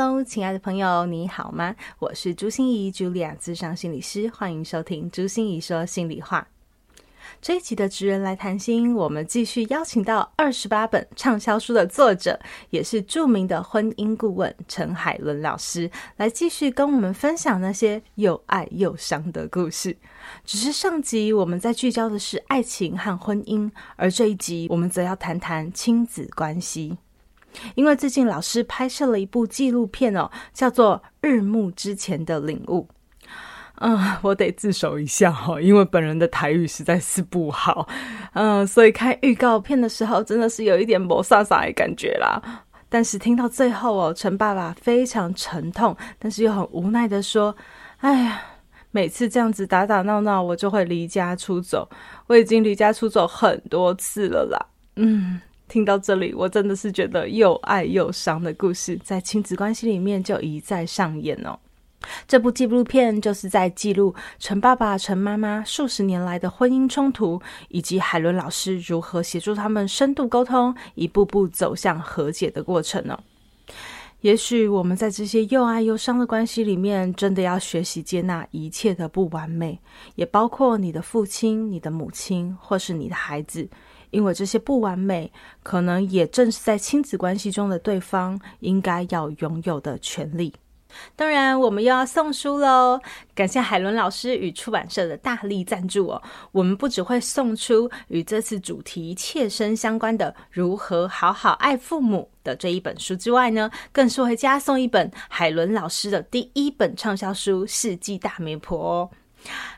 Hello，亲爱的朋友，你好吗？我是朱心仪，Julia，咨商心理师，欢迎收听朱心仪说心里话。这一集的职人来谈心，我们继续邀请到二十八本畅销书的作者，也是著名的婚姻顾问陈海伦老师，来继续跟我们分享那些又爱又伤的故事。只是上集我们在聚焦的是爱情和婚姻，而这一集我们则要谈谈亲子关系。因为最近老师拍摄了一部纪录片哦，叫做《日暮之前的领悟》。嗯，我得自首一下哈，因为本人的台语实在是不好，嗯，所以看预告片的时候真的是有一点没煞煞的感觉啦。但是听到最后哦，陈爸爸非常沉痛，但是又很无奈的说：“哎呀，每次这样子打打闹闹，我就会离家出走。我已经离家出走很多次了啦。”嗯。听到这里，我真的是觉得又爱又伤的故事，在亲子关系里面就一再上演哦。这部纪录片就是在记录陈爸爸、陈妈妈数十年来的婚姻冲突，以及海伦老师如何协助他们深度沟通，一步步走向和解的过程哦。也许我们在这些又爱又伤的关系里面，真的要学习接纳一切的不完美，也包括你的父亲、你的母亲，或是你的孩子。因为这些不完美，可能也正是在亲子关系中的对方应该要拥有的权利。当然，我们又要送书喽！感谢海伦老师与出版社的大力赞助哦。我们不只会送出与这次主题切身相关的《如何好好爱父母》的这一本书之外呢，更是会加送一本海伦老师的第一本畅销书《世纪大媒婆》哦。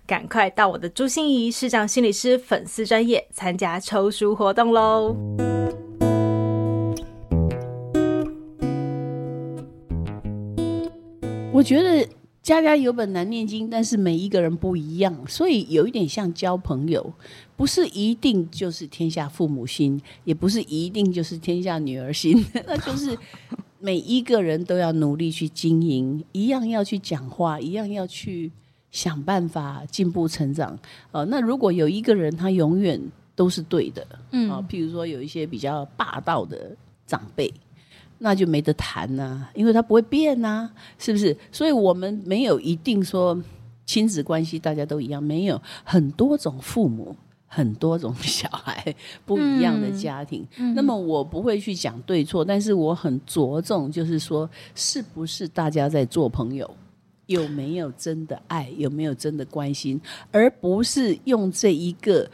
赶快到我的朱心怡市长心理师粉丝专业参加抽书活动喽！我觉得家家有本难念经，但是每一个人不一样，所以有一点像交朋友，不是一定就是天下父母心，也不是一定就是天下女儿心，那就是每一个人都要努力去经营，一样要去讲话，一样要去。想办法进步成长，呃，那如果有一个人他永远都是对的，嗯，啊，譬如说有一些比较霸道的长辈，那就没得谈呐、啊，因为他不会变呐、啊，是不是？所以我们没有一定说亲子关系大家都一样，没有很多种父母，很多种小孩，不一样的家庭。嗯、那么我不会去讲对错，但是我很着重，就是说是不是大家在做朋友。有没有真的爱？有没有真的关心？而不是用这一个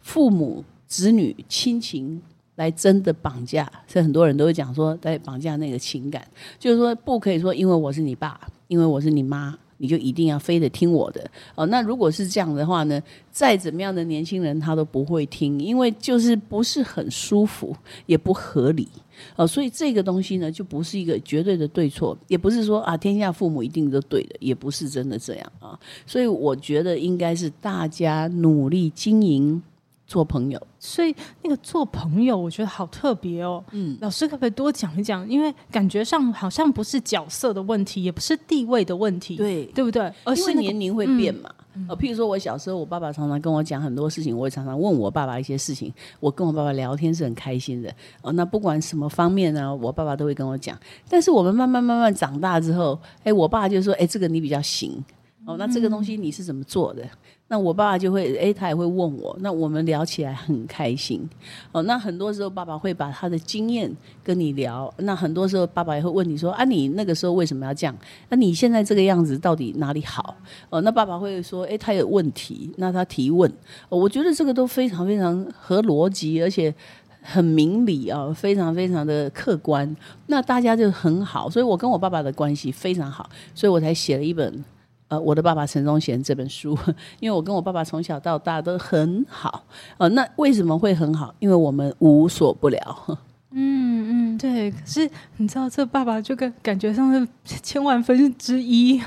父母、子女、亲情来真的绑架。所以很多人都会讲说，在绑架那个情感，就是说不可以说，因为我是你爸，因为我是你妈。你就一定要非得听我的哦。那如果是这样的话呢，再怎么样的年轻人他都不会听，因为就是不是很舒服，也不合理哦。所以这个东西呢，就不是一个绝对的对错，也不是说啊天下父母一定都对的，也不是真的这样啊。所以我觉得应该是大家努力经营。做朋友，所以那个做朋友，我觉得好特别哦。嗯，老师可不可以多讲一讲？因为感觉上好像不是角色的问题，也不是地位的问题，对对不对？而是、那个、年龄会变嘛。呃、嗯，譬如说我小时候，我爸爸常常跟我讲很多事情，我也常常问我爸爸一些事情。我跟我爸爸聊天是很开心的。哦，那不管什么方面呢，我爸爸都会跟我讲。但是我们慢慢慢慢长大之后，哎，我爸就说：“哎，这个你比较行。”哦，那这个东西你是怎么做的？那我爸爸就会，诶，他也会问我，那我们聊起来很开心。哦，那很多时候爸爸会把他的经验跟你聊。那很多时候爸爸也会问你说，啊，你那个时候为什么要这样？那你现在这个样子到底哪里好？哦，那爸爸会说，诶，他有问题，那他提问。哦，我觉得这个都非常非常合逻辑，而且很明理啊，非常非常的客观。那大家就很好，所以我跟我爸爸的关系非常好，所以我才写了一本。呃，我的爸爸陈忠贤这本书，因为我跟我爸爸从小到大都很好，呃，那为什么会很好？因为我们无所不聊。嗯嗯嗯，对。可是你知道，这爸爸就跟感觉上是千万分之一、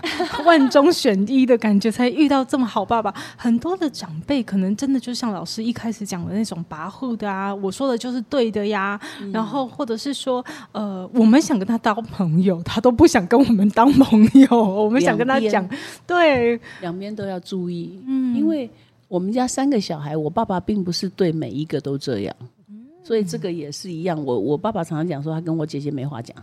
万中选一的感觉，才遇到这么好爸爸。很多的长辈可能真的就像老师一开始讲的那种跋扈的啊，我说的就是对的呀。嗯、然后或者是说，呃，我们想跟他当朋友，他都不想跟我们当朋友。我们想跟他讲，对，两边都要注意。嗯，因为我们家三个小孩，我爸爸并不是对每一个都这样。所以这个也是一样，我我爸爸常常讲说，他跟我姐姐没话讲，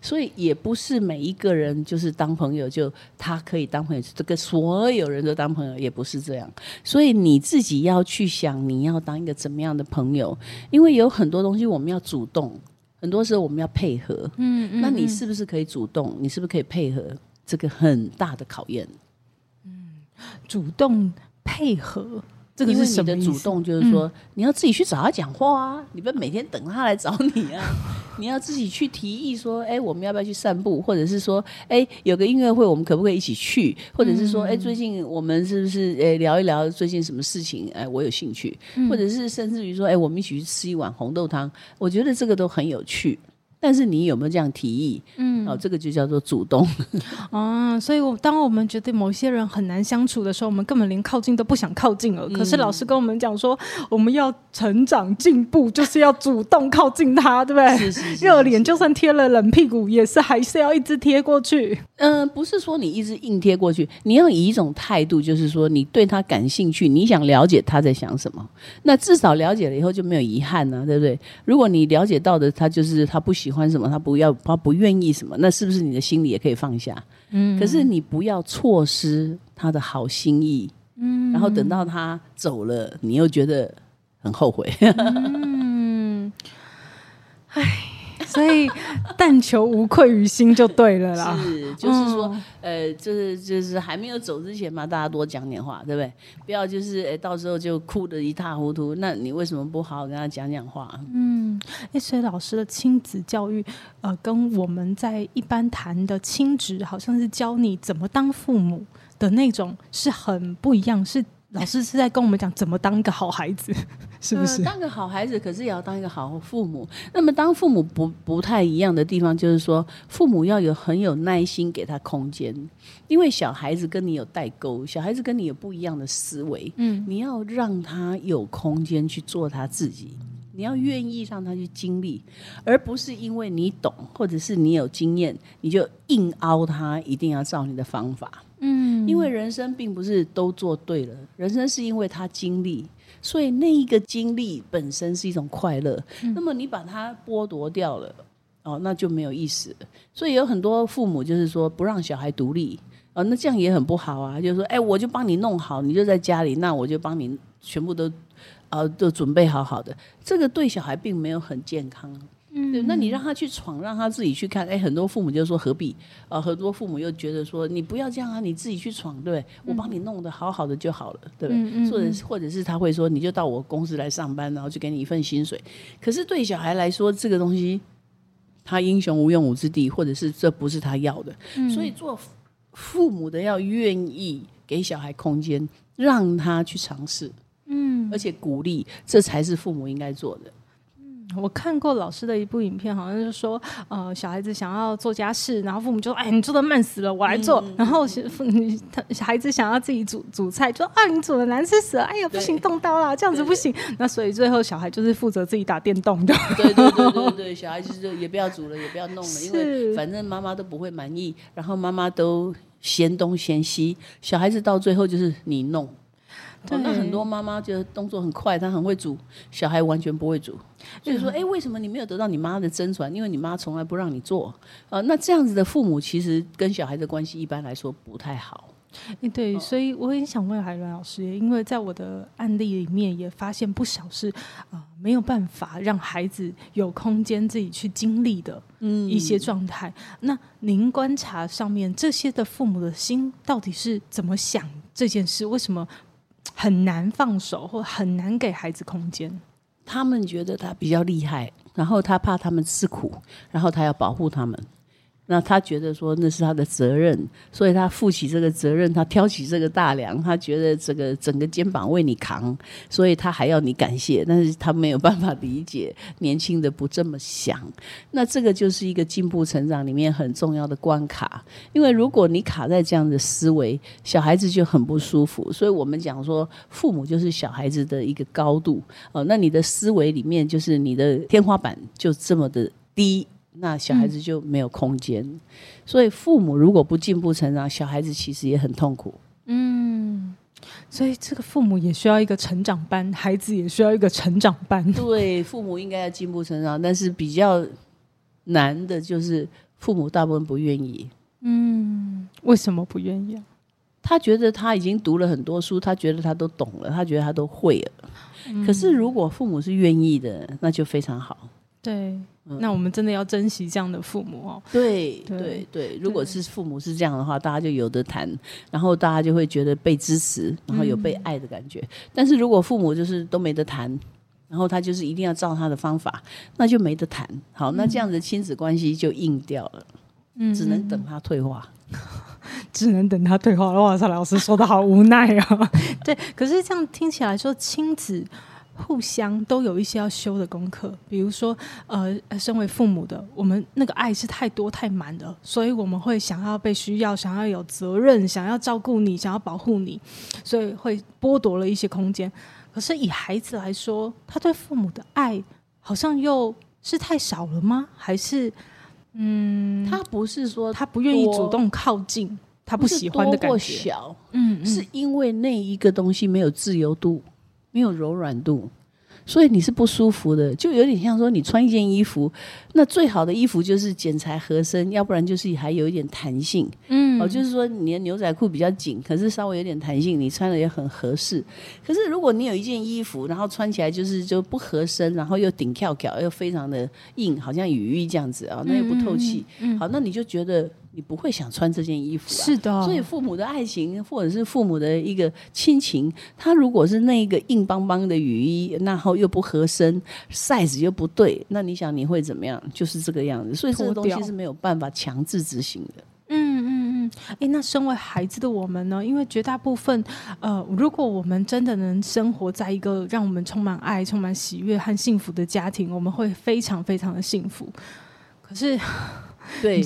所以也不是每一个人就是当朋友就他可以当朋友，这个所有人都当朋友也不是这样。所以你自己要去想，你要当一个怎么样的朋友，因为有很多东西我们要主动，很多时候我们要配合。嗯，嗯，嗯，那你是不是可以主动？你是不是可以配合？这个很大的考验。嗯，主动配合。这个是你的主动，就是说、嗯、你要自己去找他讲话啊，你不要每天等他来找你啊。你要自己去提议说，哎，我们要不要去散步？或者是说，哎，有个音乐会，我们可不可以一起去？或者是说，哎，最近我们是不是哎聊一聊最近什么事情？哎，我有兴趣。或者是甚至于说，哎，我们一起去吃一碗红豆汤。我觉得这个都很有趣。但是你有没有这样提议？嗯，哦，这个就叫做主动。啊，所以我当我们觉得某些人很难相处的时候，我们根本连靠近都不想靠近了。嗯、可是老师跟我们讲说，我们要成长进步，就是要主动靠近他，对不对？是是是是。热脸就算贴了冷屁股，也是还是要一直贴过去。嗯、呃，不是说你一直硬贴过去，你要以一种态度，就是说你对他感兴趣，你想了解他在想什么。那至少了解了以后就没有遗憾呢、啊，对不对？如果你了解到的他就是他不喜欢。喜欢什么，他不要，他不愿意什么，那是不是你的心里也可以放下？嗯，可是你不要错失他的好心意，嗯，然后等到他走了，你又觉得很后悔。嗯，唉。所以，但求无愧于心就对了啦。是，就是说，嗯、呃，就是就是还没有走之前嘛，大家多讲点话，对不对？不要就是，哎，到时候就哭得一塌糊涂。那你为什么不好好跟他讲讲话？嗯，哎，所以老师的亲子教育，呃，跟我们在一般谈的亲职，好像是教你怎么当父母的那种，是很不一样。是。老师是在跟我们讲怎么当一个好孩子，是不是？呃，当个好孩子，可是也要当一个好父母。那么，当父母不不太一样的地方，就是说，父母要有很有耐心，给他空间，因为小孩子跟你有代沟，小孩子跟你有不一样的思维。嗯，你要让他有空间去做他自己，你要愿意让他去经历，而不是因为你懂或者是你有经验，你就硬凹他，一定要照你的方法。嗯，因为人生并不是都做对了，人生是因为他经历，所以那一个经历本身是一种快乐。嗯、那么你把它剥夺掉了，哦，那就没有意思了。所以有很多父母就是说不让小孩独立，哦，那这样也很不好啊。就是说，哎，我就帮你弄好，你就在家里，那我就帮你全部都，呃，都准备好好的。这个对小孩并没有很健康。嗯，对，那你让他去闯，让他自己去看。哎，很多父母就说何必？啊、呃，很多父母又觉得说你不要这样啊，你自己去闯，对，对，我帮你弄得好好的就好了，对不对？嗯、或者或者是他会说，你就到我公司来上班，然后就给你一份薪水。可是对小孩来说，这个东西他英雄无用武之地，或者是这不是他要的。嗯、所以做父母的要愿意给小孩空间，让他去尝试，嗯，而且鼓励，这才是父母应该做的。我看过老师的一部影片，好像就是说，呃，小孩子想要做家事，然后父母就说：“哎，你做的慢死了，我来做。嗯”然后父女他小孩子想要自己煮煮菜，就说：“啊，你煮的难吃死了！哎呀，不行，动刀啦，这样子不行。”那所以最后小孩就是负责自己打电动的。对对对对 对，小孩子就也不要煮了，也不要弄了，因为反正妈妈都不会满意，然后妈妈都嫌东嫌西，小孩子到最后就是你弄。那很多妈妈觉得动作很快，她很会煮，小孩完全不会煮。就是说，哎、欸，为什么你没有得到你妈的真传？因为你妈从来不让你做。呃，那这样子的父母，其实跟小孩的关系一般来说不太好。欸、对，所以我很想问海伦老师，因为在我的案例里面也发现不少是啊、呃，没有办法让孩子有空间自己去经历的一些状态。嗯、那您观察上面这些的父母的心到底是怎么想这件事？为什么？很难放手，或很难给孩子空间。他们觉得他比较厉害，然后他怕他们吃苦，然后他要保护他们。那他觉得说那是他的责任，所以他负起这个责任，他挑起这个大梁，他觉得这个整个肩膀为你扛，所以他还要你感谢，但是他没有办法理解年轻的不这么想。那这个就是一个进步成长里面很重要的关卡，因为如果你卡在这样的思维，小孩子就很不舒服。所以我们讲说，父母就是小孩子的一个高度哦，那你的思维里面就是你的天花板就这么的低。那小孩子就没有空间，嗯、所以父母如果不进步成长，小孩子其实也很痛苦。嗯，所以这个父母也需要一个成长班，孩子也需要一个成长班。对，父母应该要进步成长，但是比较难的就是父母大部分不愿意。嗯，为什么不愿意啊？他觉得他已经读了很多书，他觉得他都懂了，他觉得他都会了。嗯、可是如果父母是愿意的，那就非常好。对。那我们真的要珍惜这样的父母哦。对对对，如果是父母是这样的话，大家就有得谈，然后大家就会觉得被支持，然后有被爱的感觉。嗯、但是如果父母就是都没得谈，然后他就是一定要照他的方法，那就没得谈。好，那这样的亲子关系就硬掉了，嗯，只能等他退化，只能等他退化。哇塞，老师说的好无奈啊。对，可是这样听起来说亲子。互相都有一些要修的功课，比如说，呃，身为父母的，我们那个爱是太多太满的，所以我们会想要被需要，想要有责任，想要照顾你，想要保护你，所以会剥夺了一些空间。可是以孩子来说，他对父母的爱好像又是太少了吗？还是，嗯，他不是说他不愿意主动靠近，他不喜欢的感觉，小，嗯，嗯，是因为那一个东西没有自由度。没有柔软度，所以你是不舒服的，就有点像说你穿一件衣服，那最好的衣服就是剪裁合身，要不然就是还有一点弹性。嗯，哦，就是说你的牛仔裤比较紧，可是稍微有点弹性，你穿的也很合适。可是如果你有一件衣服，然后穿起来就是就不合身，然后又顶翘翘，又非常的硬，好像雨衣这样子啊，那又不透气。嗯，好，那你就觉得。你不会想穿这件衣服啊？是的。所以父母的爱情，或者是父母的一个亲情，他如果是那个硬邦邦的雨衣，然后又不合身，size 又不对，那你想你会怎么样？就是这个样子。所以这个东西是没有办法强制执行的。嗯嗯嗯。哎、欸，那身为孩子的我们呢？因为绝大部分，呃，如果我们真的能生活在一个让我们充满爱、充满喜悦和幸福的家庭，我们会非常非常的幸福。可是。对，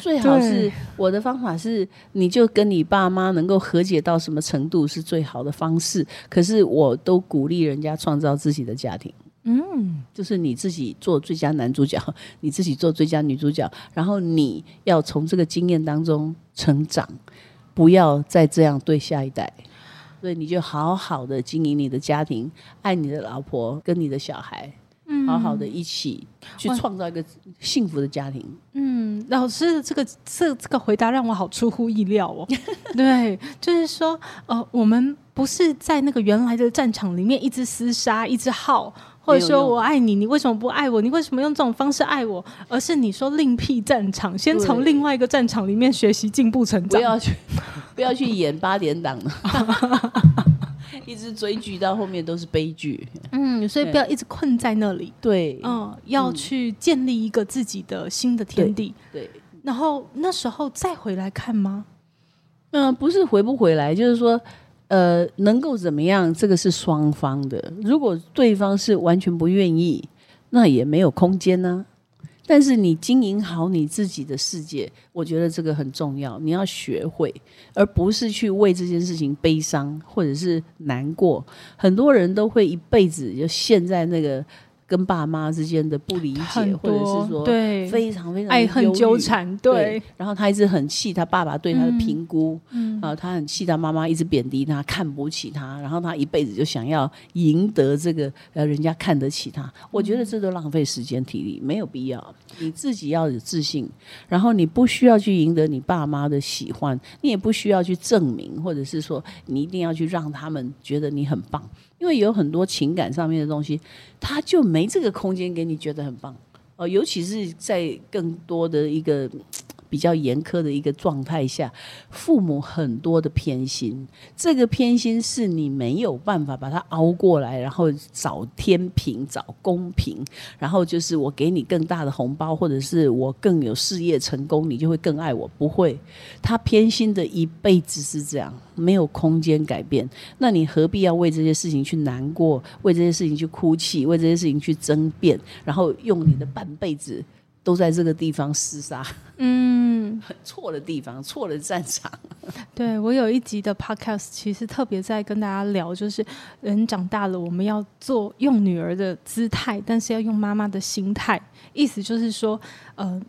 最好是我的方法是，你就跟你爸妈能够和解到什么程度是最好的方式。可是我都鼓励人家创造自己的家庭，嗯，就是你自己做最佳男主角，你自己做最佳女主角，然后你要从这个经验当中成长，不要再这样对下一代。所以你就好好的经营你的家庭，爱你的老婆跟你的小孩。好好的一起去创造一个幸福的家庭。嗯，老师这个这这个回答让我好出乎意料哦。对，就是说，呃，我们不是在那个原来的战场里面一直厮杀，一直耗，或者说我爱你，你为什么不爱我？你为什么用这种方式爱我？而是你说另辟战场，先从另外一个战场里面学习进步成长，不要去不要去演八点档 一直追剧到后面都是悲剧，嗯，所以不要一直困在那里。对，嗯，要去建立一个自己的新的天地。对，对，然后那时候再回来看吗？嗯，不是回不回来，就是说，呃，能够怎么样？这个是双方的。如果对方是完全不愿意，那也没有空间呢、啊。但是你经营好你自己的世界，我觉得这个很重要。你要学会，而不是去为这件事情悲伤或者是难过。很多人都会一辈子就陷在那个。跟爸妈之间的不理解，或者是说对非常非常爱恨纠缠，对。然后他一直很气他爸爸对他的评估，嗯，啊，他很气他妈妈一直贬低他，看不起他，然后他一辈子就想要赢得这个呃人家看得起他。我觉得这都浪费时间体力，没有必要。你自己要有自信，然后你不需要去赢得你爸妈的喜欢，你也不需要去证明，或者是说你一定要去让他们觉得你很棒。因为有很多情感上面的东西，他就没这个空间给你觉得很棒呃。尤其是在更多的一个比较严苛的一个状态下，父母很多的偏心，这个偏心是你没有办法把它熬过来，然后找天平、找公平，然后就是我给你更大的红包，或者是我更有事业成功，你就会更爱我。不会，他偏心的一辈子是这样，没有空间改变。那你何必要为这些事情去难过，为这些事情去哭泣，为这些事情去争辩，然后用你的半辈子？都在这个地方厮杀，嗯，错的地方，错的战场。对，我有一集的 podcast，其实特别在跟大家聊，就是人长大了，我们要做用女儿的姿态，但是要用妈妈的心态。意思就是说，呃，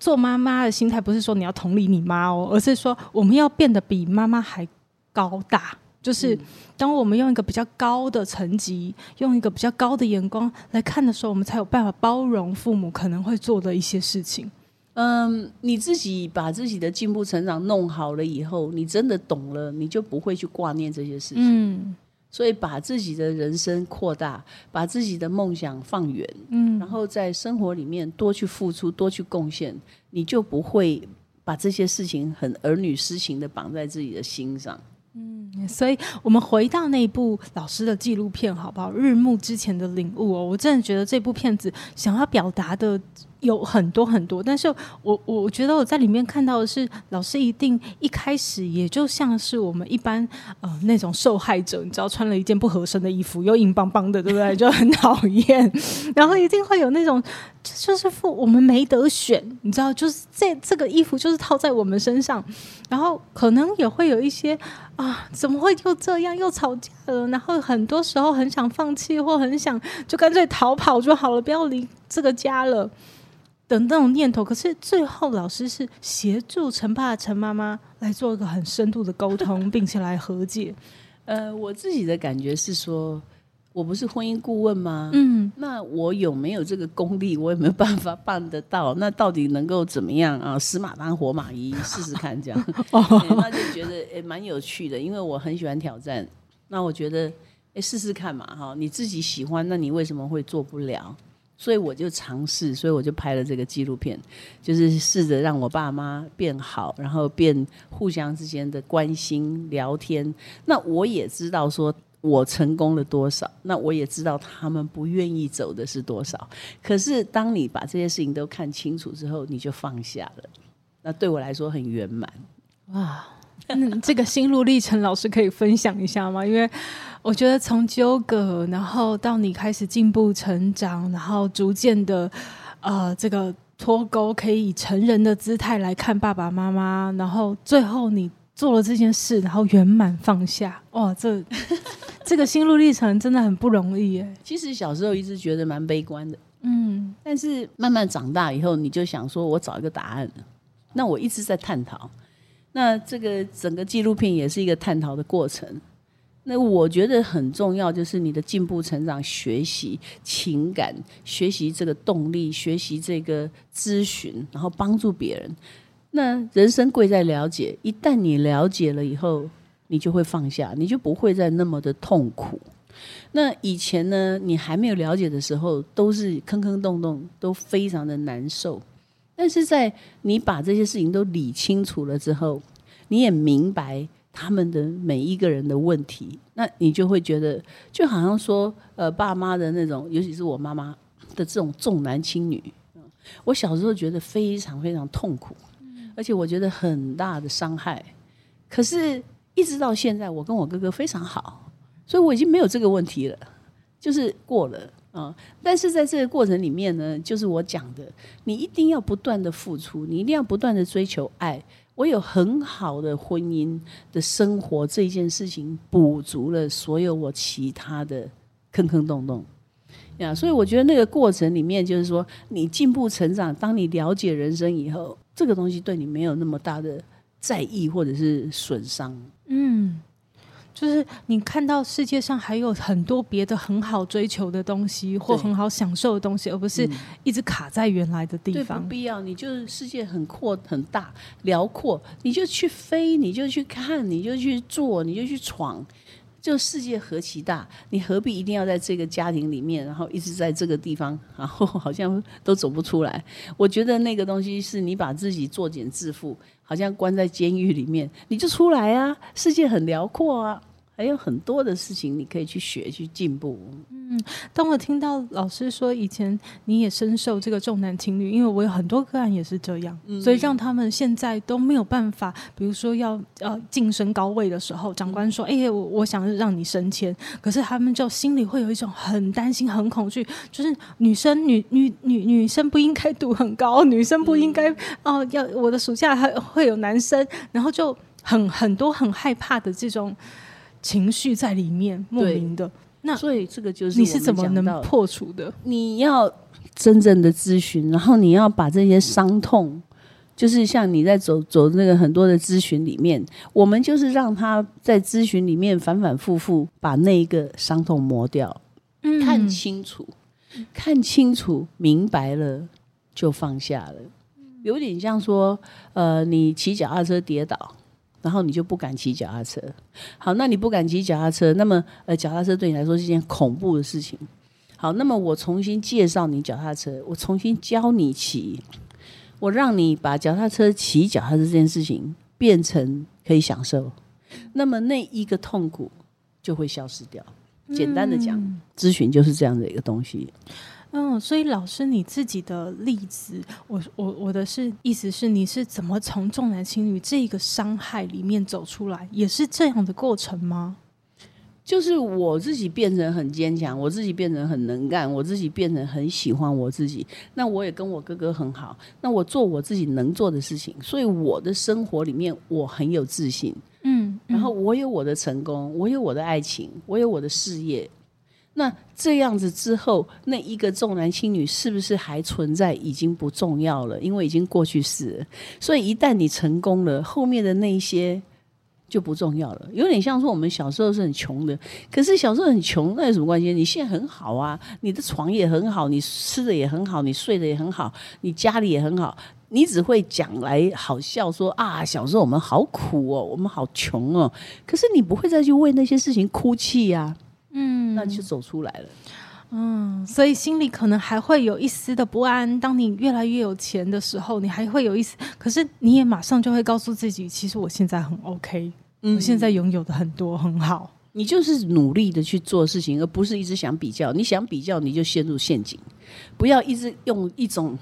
做妈妈的心态不是说你要同理你妈哦，而是说我们要变得比妈妈还高大。就是当我们用一个比较高的层级，用一个比较高的眼光来看的时候，我们才有办法包容父母可能会做的一些事情。嗯，你自己把自己的进步成长弄好了以后，你真的懂了，你就不会去挂念这些事情。嗯，所以把自己的人生扩大，把自己的梦想放远，嗯，然后在生活里面多去付出，多去贡献，你就不会把这些事情很儿女私情的绑在自己的心上。嗯，所以我们回到那部老师的纪录片，好不好？日暮之前的领悟哦，我真的觉得这部片子想要表达的。有很多很多，但是我我觉得我在里面看到的是，老师一定一开始也就像是我们一般呃那种受害者，你知道穿了一件不合身的衣服，又硬邦邦的，对不对？就很讨厌，然后一定会有那种就是父我们没得选，你知道，就是这这个衣服就是套在我们身上，然后可能也会有一些啊，怎么会又这样又吵架了？然后很多时候很想放弃，或很想就干脆逃跑就好了，不要离这个家了。的那种念头，可是最后老师是协助陈爸陈妈妈来做一个很深度的沟通，并且来和解。呃，我自己的感觉是说，我不是婚姻顾问吗？嗯，那我有没有这个功力？我有没有办法办得到？那到底能够怎么样 啊？死马当活马医，试试看这样。哦欸、那就觉得诶蛮、欸、有趣的，因为我很喜欢挑战。那我觉得诶试试看嘛哈，你自己喜欢，那你为什么会做不了？所以我就尝试，所以我就拍了这个纪录片，就是试着让我爸妈变好，然后变互相之间的关心聊天。那我也知道说我成功了多少，那我也知道他们不愿意走的是多少。可是当你把这些事情都看清楚之后，你就放下了。那对我来说很圆满。哇，嗯，这个心路历程，老师可以分享一下吗？因为。我觉得从纠葛，然后到你开始进步成长，然后逐渐的，呃，这个脱钩，可以以成人的姿态来看爸爸妈妈，然后最后你做了这件事，然后圆满放下，哇，这这个心路历程真的很不容易耶。其实小时候一直觉得蛮悲观的，嗯，但是慢慢长大以后，你就想说，我找一个答案。那我一直在探讨，那这个整个纪录片也是一个探讨的过程。那我觉得很重要，就是你的进步、成长、学习、情感、学习这个动力、学习这个咨询，然后帮助别人。那人生贵在了解，一旦你了解了以后，你就会放下，你就不会再那么的痛苦。那以前呢，你还没有了解的时候，都是坑坑洞洞，都非常的难受。但是在你把这些事情都理清楚了之后，你也明白。他们的每一个人的问题，那你就会觉得，就好像说，呃，爸妈的那种，尤其是我妈妈的这种重男轻女，我小时候觉得非常非常痛苦，而且我觉得很大的伤害。可是，一直到现在，我跟我哥哥非常好，所以我已经没有这个问题了，就是过了啊。但是在这个过程里面呢，就是我讲的，你一定要不断的付出，你一定要不断的追求爱。我有很好的婚姻的生活，这件事情补足了所有我其他的坑坑洞洞呀。所以我觉得那个过程里面，就是说你进步成长，当你了解人生以后，这个东西对你没有那么大的在意或者是损伤。嗯。就是你看到世界上还有很多别的很好追求的东西，或很好享受的东西，而不是一直卡在原来的地方。不必要，你就是世界很阔很大辽阔，你就去飞，你就去看，你就去做，你就去闯。就世界何其大，你何必一定要在这个家庭里面，然后一直在这个地方，然后好像都走不出来？我觉得那个东西是你把自己作茧自缚，好像关在监狱里面，你就出来啊！世界很辽阔啊，还有很多的事情你可以去学去进步。嗯，当我听到老师说以前你也深受这个重男轻女，因为我有很多个案也是这样，嗯、所以让他们现在都没有办法。比如说要呃晋升高位的时候，长官说：“哎、我我想让你升迁。”可是他们就心里会有一种很担心、很恐惧，就是女生女女女女生不应该读很高，女生不应该 哦、呃、要我的暑假还会有男生，然后就很很多很害怕的这种情绪在里面，莫名的。那所以这个就是你是怎么能破除的？你要真正的咨询，然后你要把这些伤痛，就是像你在走走那个很多的咨询里面，我们就是让他在咨询里面反反复复把那一个伤痛磨掉，嗯，看清楚，看清楚，明白了就放下了，有点像说，呃，你骑脚踏车跌倒。然后你就不敢骑脚踏车，好，那你不敢骑脚踏车，那么呃，脚踏车对你来说是一件恐怖的事情。好，那么我重新介绍你脚踏车，我重新教你骑，我让你把脚踏车骑脚踏车这件事情变成可以享受，那么那一个痛苦就会消失掉。简单的讲，嗯、咨询就是这样的一个东西。嗯，所以老师你自己的例子，我我我的是意思是你是怎么从重男轻女这个伤害里面走出来，也是这样的过程吗？就是我自己变成很坚强，我自己变成很能干，我自己变成很喜欢我自己。那我也跟我哥哥很好，那我做我自己能做的事情，所以我的生活里面我很有自信。嗯，然后我有我的成功，我有我的爱情，我有我的事业。那这样子之后，那一个重男轻女是不是还存在？已经不重要了，因为已经过去式。所以一旦你成功了，后面的那一些就不重要了。有点像说我们小时候是很穷的，可是小时候很穷，那有什么关系？你现在很好啊，你的床也很好，你吃的也很好，你睡的也很好，你家里也很好。你只会讲来好笑说啊，小时候我们好苦哦，我们好穷哦。可是你不会再去为那些事情哭泣呀。嗯，那就走出来了。嗯，所以心里可能还会有一丝的不安。当你越来越有钱的时候，你还会有一丝，可是你也马上就会告诉自己，其实我现在很 OK，嗯，我现在拥有的很多很好。你就是努力的去做事情，而不是一直想比较。你想比较，你就陷入陷阱。不要一直用一种。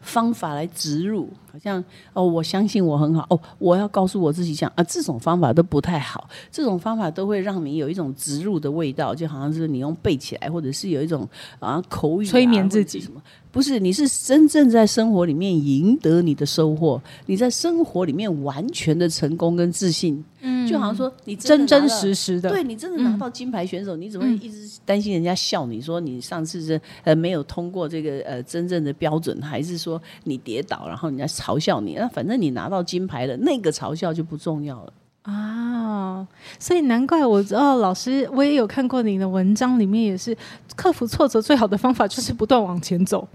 方法来植入，好像哦，我相信我很好哦，我要告诉我自己讲啊，这种方法都不太好，这种方法都会让你有一种植入的味道，就好像是你用背起来，或者是有一种啊口语啊催眠自己什么。不是，你是真正在生活里面赢得你的收获，你在生活里面完全的成功跟自信，嗯，就好像说你真，真真实实的，对你真的拿到金牌选手，嗯、你怎么会一直担心人家笑你说你上次是呃没有通过这个呃真正的标准，还是说你跌倒然后人家嘲笑你？那反正你拿到金牌了，那个嘲笑就不重要了。啊，所以难怪我知道老师，我也有看过你的文章，里面也是克服挫折最好的方法就是不断往前走，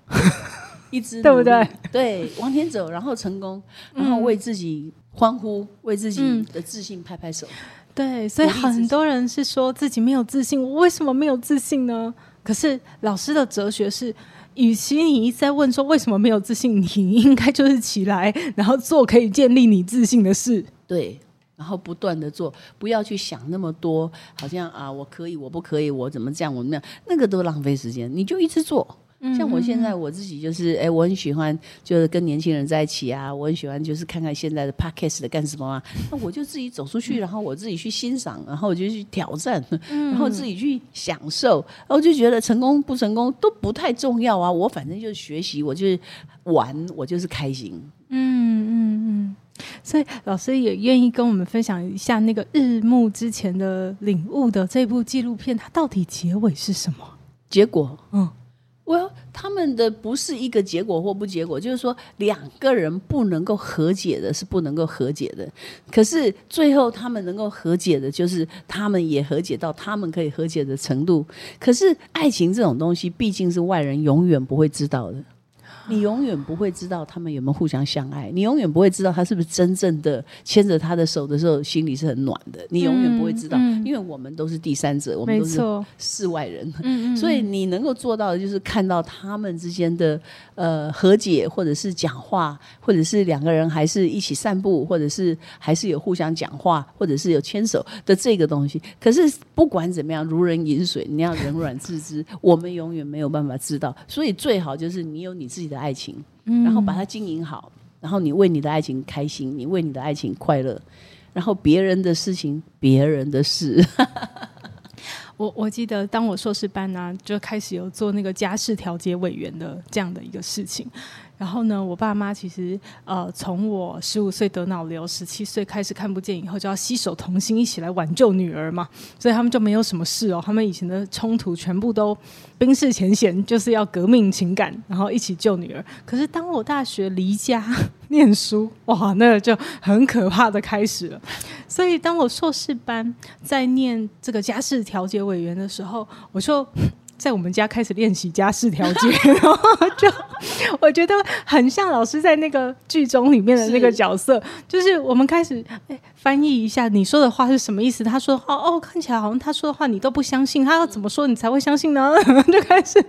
一直 对不对？对，往前走，然后成功，然后为自己欢呼，嗯、为自己的自信拍拍手。对，所以很多人是说自己没有自信，我为什么没有自信呢？可是老师的哲学是，与其你一直在问说为什么没有自信，你应该就是起来，然后做可以建立你自信的事。对。然后不断的做，不要去想那么多，好像啊，我可以，我不可以，我怎么这样，我那样，那个都浪费时间。你就一直做。像我现在我自己就是，哎，我很喜欢就是跟年轻人在一起啊，我很喜欢就是看看现在的 podcast 的干什么啊，那我就自己走出去，然后我自己去欣赏，然后我就去挑战，然后自己去享受，然后就觉得成功不成功都不太重要啊，我反正就是学习，我就是玩，我就是开心。嗯嗯嗯。所以老师也愿意跟我们分享一下那个日暮之前的领悟的这部纪录片，它到底结尾是什么？结果，嗯，我他们的不是一个结果或不结果，就是说两个人不能够和解的是不能够和解的，可是最后他们能够和解的，就是他们也和解到他们可以和解的程度。可是爱情这种东西毕竟是外人永远不会知道的。你永远不会知道他们有没有互相相爱，你永远不会知道他是不是真正的牵着他的手的时候心里是很暖的，你永远不会知道，嗯嗯、因为我们都是第三者，我们都是世外人，嗯、所以你能够做到的就是看到他们之间的呃和解，或者是讲话，或者是两个人还是一起散步，或者是还是有互相讲话，或者是有牵手的这个东西。可是不管怎么样，如人饮水，你要冷暖自知，我们永远没有办法知道，所以最好就是你有你自己的爱情，然后把它经营好，然后你为你的爱情开心，你为你的爱情快乐，然后别人的事情，别人的事。我我记得，当我硕士班呢、啊，就开始有做那个家事调解委员的这样的一个事情。然后呢，我爸妈其实呃，从我十五岁得脑瘤，十七岁开始看不见以后，就要携手同心一起来挽救女儿嘛。所以他们就没有什么事哦，他们以前的冲突全部都冰释前嫌，就是要革命情感，然后一起救女儿。可是当我大学离家念书，哇，那个就很可怕的开始了。所以当我硕士班在念这个家事调解委员的时候，我就。在我们家开始练习家事调解，然后就我觉得很像老师在那个剧中里面的那个角色，就是我们开始哎翻译一下你说的话是什么意思。他说哦哦，看起来好像他说的话你都不相信，他要怎么说你才会相信呢？就开始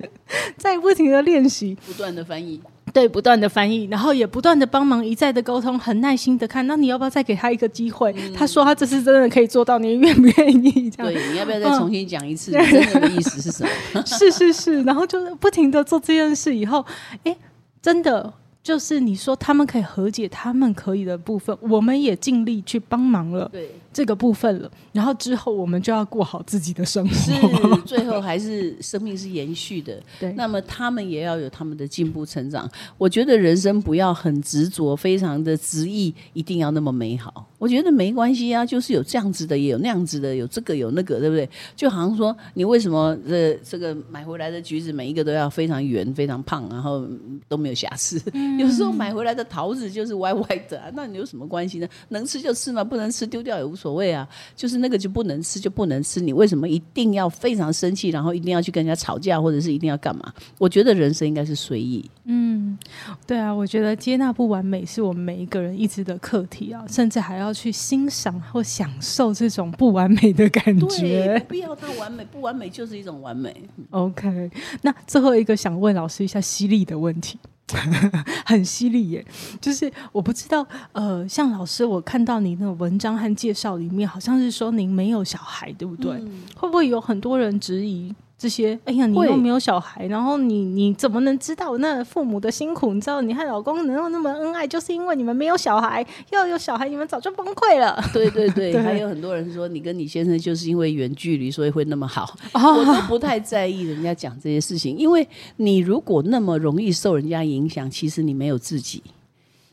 在不停的练习，不断的翻译。对，不断的翻译，然后也不断的帮忙，一再的沟通，很耐心的看。那你要不要再给他一个机会？嗯、他说他这次真的可以做到，你愿不愿意？这样对，你要不要再重新讲一次？真的的意思是什么？是是是，然后就不停的做这件事，以后，哎，真的。就是你说他们可以和解，他们可以的部分，我们也尽力去帮忙了。对这个部分了，然后之后我们就要过好自己的生活。是，最后还是生命是延续的。对，那么他们也要有他们的进步成长。我觉得人生不要很执着，非常的执意，一定要那么美好。我觉得没关系啊，就是有这样子的，也有那样子的，有这个有那个，对不对？就好像说，你为什么这这个买回来的橘子每一个都要非常圆、非常胖，然后都没有瑕疵？嗯、有时候买回来的桃子就是歪歪的、啊，那你有什么关系呢？能吃就吃嘛，不能吃丢掉也无所谓啊。就是那个就不能吃就不能吃，你为什么一定要非常生气，然后一定要去跟人家吵架，或者是一定要干嘛？我觉得人生应该是随意。嗯，对啊，我觉得接纳不完美是我们每一个人一直的课题啊，甚至还要。去欣赏或享受这种不完美的感觉，对不必要它完美，不完美就是一种完美。OK，那最后一个想问老师一下犀利的问题，很犀利耶，就是我不知道，呃，像老师，我看到你那个文章和介绍里面，好像是说您没有小孩，对不对？嗯、会不会有很多人质疑？这些，哎呀，你又没有小孩，然后你你怎么能知道那父母的辛苦？你知道，你和老公能够那么恩爱，就是因为你们没有小孩。要有小孩，你们早就崩溃了。对对对，对 还有很多人说，你跟你先生就是因为远距离，所以会那么好。哦、我都不太在意人家讲这些事情，因为你如果那么容易受人家影响，其实你没有自己。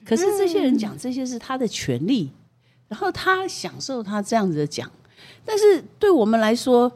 可是这些人讲这些是他的权利，嗯、然后他享受他这样子的讲，但是对我们来说。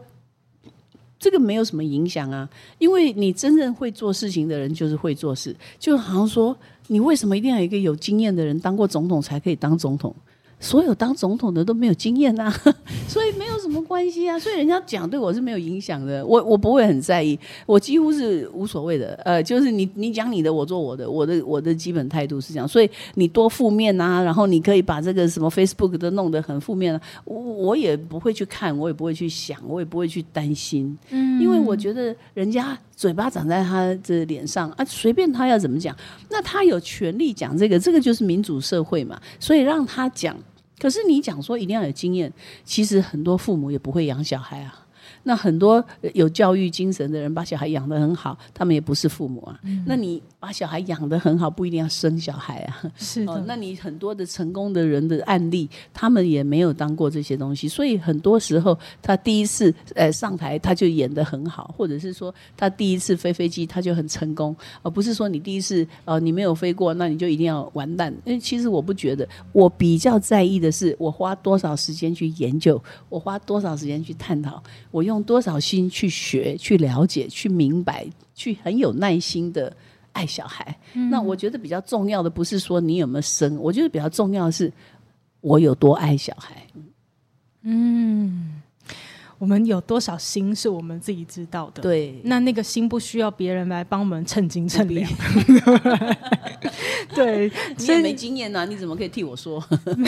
这个没有什么影响啊，因为你真正会做事情的人就是会做事，就好像说，你为什么一定要有一个有经验的人当过总统才可以当总统？所有当总统的都没有经验啊，所以没有什么关系啊。所以人家讲对我是没有影响的，我我不会很在意，我几乎是无所谓的。呃，就是你你讲你的，我做我的，我的我的基本态度是这样。所以你多负面啊，然后你可以把这个什么 Facebook 都弄得很负面啊，我我也不会去看，我也不会去想，我也不会去担心，嗯，因为我觉得人家。嘴巴长在他的脸上啊，随便他要怎么讲，那他有权利讲这个，这个就是民主社会嘛，所以让他讲。可是你讲说一定要有经验，其实很多父母也不会养小孩啊。那很多有教育精神的人把小孩养得很好，他们也不是父母啊。嗯、那你把小孩养得很好，不一定要生小孩啊。是的、哦。那你很多的成功的人的案例，他们也没有当过这些东西，所以很多时候他第一次呃上台他就演得很好，或者是说他第一次飞飞机他就很成功，而不是说你第一次呃你没有飞过，那你就一定要完蛋。因为其实我不觉得，我比较在意的是我花多少时间去研究，我花多少时间去探讨，我。用多少心去学、去了解、去明白、去很有耐心的爱小孩？嗯、那我觉得比较重要的不是说你有没有生，我觉得比较重要的是我有多爱小孩。嗯，我们有多少心是我们自己知道的。对，那那个心不需要别人来帮我们称斤称两。对，你也没经验呢、啊，你怎么可以替我说？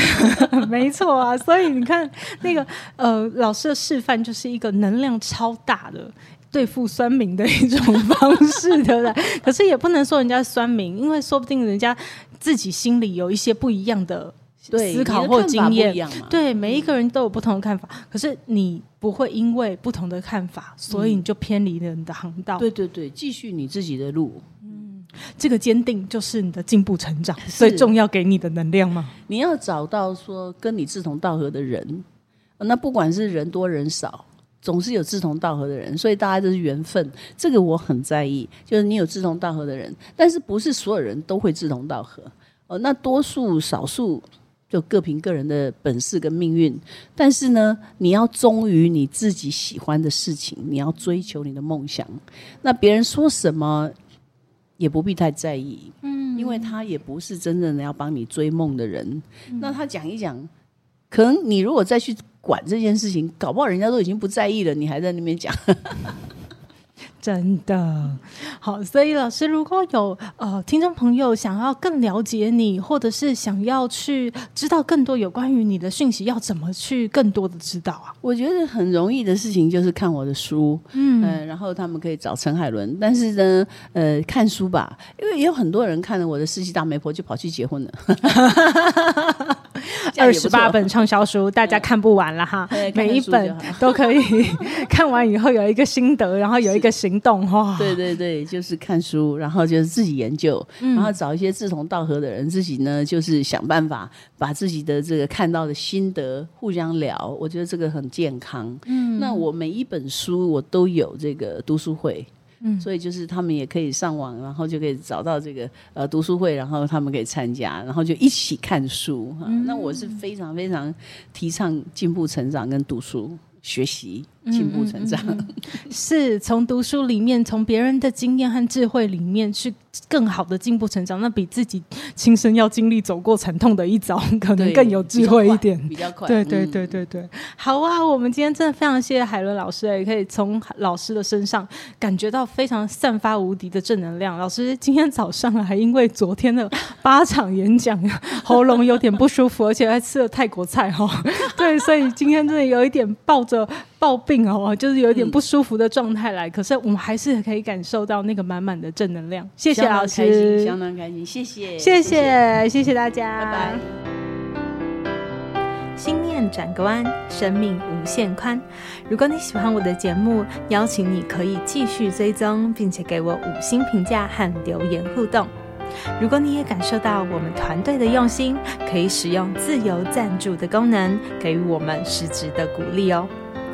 没错啊，所以你看那个呃，老师的示范就是一个能量超大的对付酸民的一种方式，对不对？可是也不能说人家酸民，因为说不定人家自己心里有一些不一样的。思考或经验，对每一个人都有不同的看法。嗯、可是你不会因为不同的看法，所以你就偏离了你的航道。对对对，继续你自己的路。嗯，这个坚定就是你的进步成长最重要给你的能量吗？你要找到说跟你志同道合的人，那不管是人多人少，总是有志同道合的人，所以大家都是缘分。这个我很在意，就是你有志同道合的人，但是不是所有人都会志同道合哦。那多数少数。就各凭个人的本事跟命运，但是呢，你要忠于你自己喜欢的事情，你要追求你的梦想。那别人说什么也不必太在意，嗯，因为他也不是真正的要帮你追梦的人。嗯、那他讲一讲，可能你如果再去管这件事情，搞不好人家都已经不在意了，你还在那边讲。真的好，所以老师，如果有呃听众朋友想要更了解你，或者是想要去知道更多有关于你的讯息，要怎么去更多的知道啊？我觉得很容易的事情就是看我的书，嗯、呃，然后他们可以找陈海伦。但是呢，呃，看书吧，因为也有很多人看了我的《世纪大媒婆》就跑去结婚了。二十八本畅销书，大家看不完了哈，每一本都可以 看完以后有一个心得，然后有一个行动哈。对对对，就是看书，然后就是自己研究，然后找一些志同道合的人，自己呢就是想办法把自己的这个看到的心得互相聊，我觉得这个很健康。嗯，那我每一本书我都有这个读书会。嗯，所以就是他们也可以上网，然后就可以找到这个呃读书会，然后他们可以参加，然后就一起看书。嗯，那我是非常非常提倡进步成长跟读书学习。进步成长，嗯嗯嗯、是从读书里面，从别人的经验和智慧里面去更好的进步成长。那比自己亲身要经历走过惨痛的一遭，可能更有智慧一点，比较快。对对对对对，好啊！我们今天真的非常谢谢海伦老师，也可以从老师的身上感觉到非常散发无敌的正能量。老师今天早上还因为昨天的八场演讲，喉咙有点不舒服，而且还吃了泰国菜哈。对，所以今天真的有一点抱着。抱病哦，就是有点不舒服的状态来，嗯、可是我们还是可以感受到那个满满的正能量。谢谢老师，相当开心，谢谢，谢谢，谢谢大家，拜拜。心念转个弯，生命无限宽。如果你喜欢我的节目，邀请你可以继续追踪，并且给我五星评价和留言互动。如果你也感受到我们团队的用心，可以使用自由赞助的功能，给予我们实质的鼓励哦。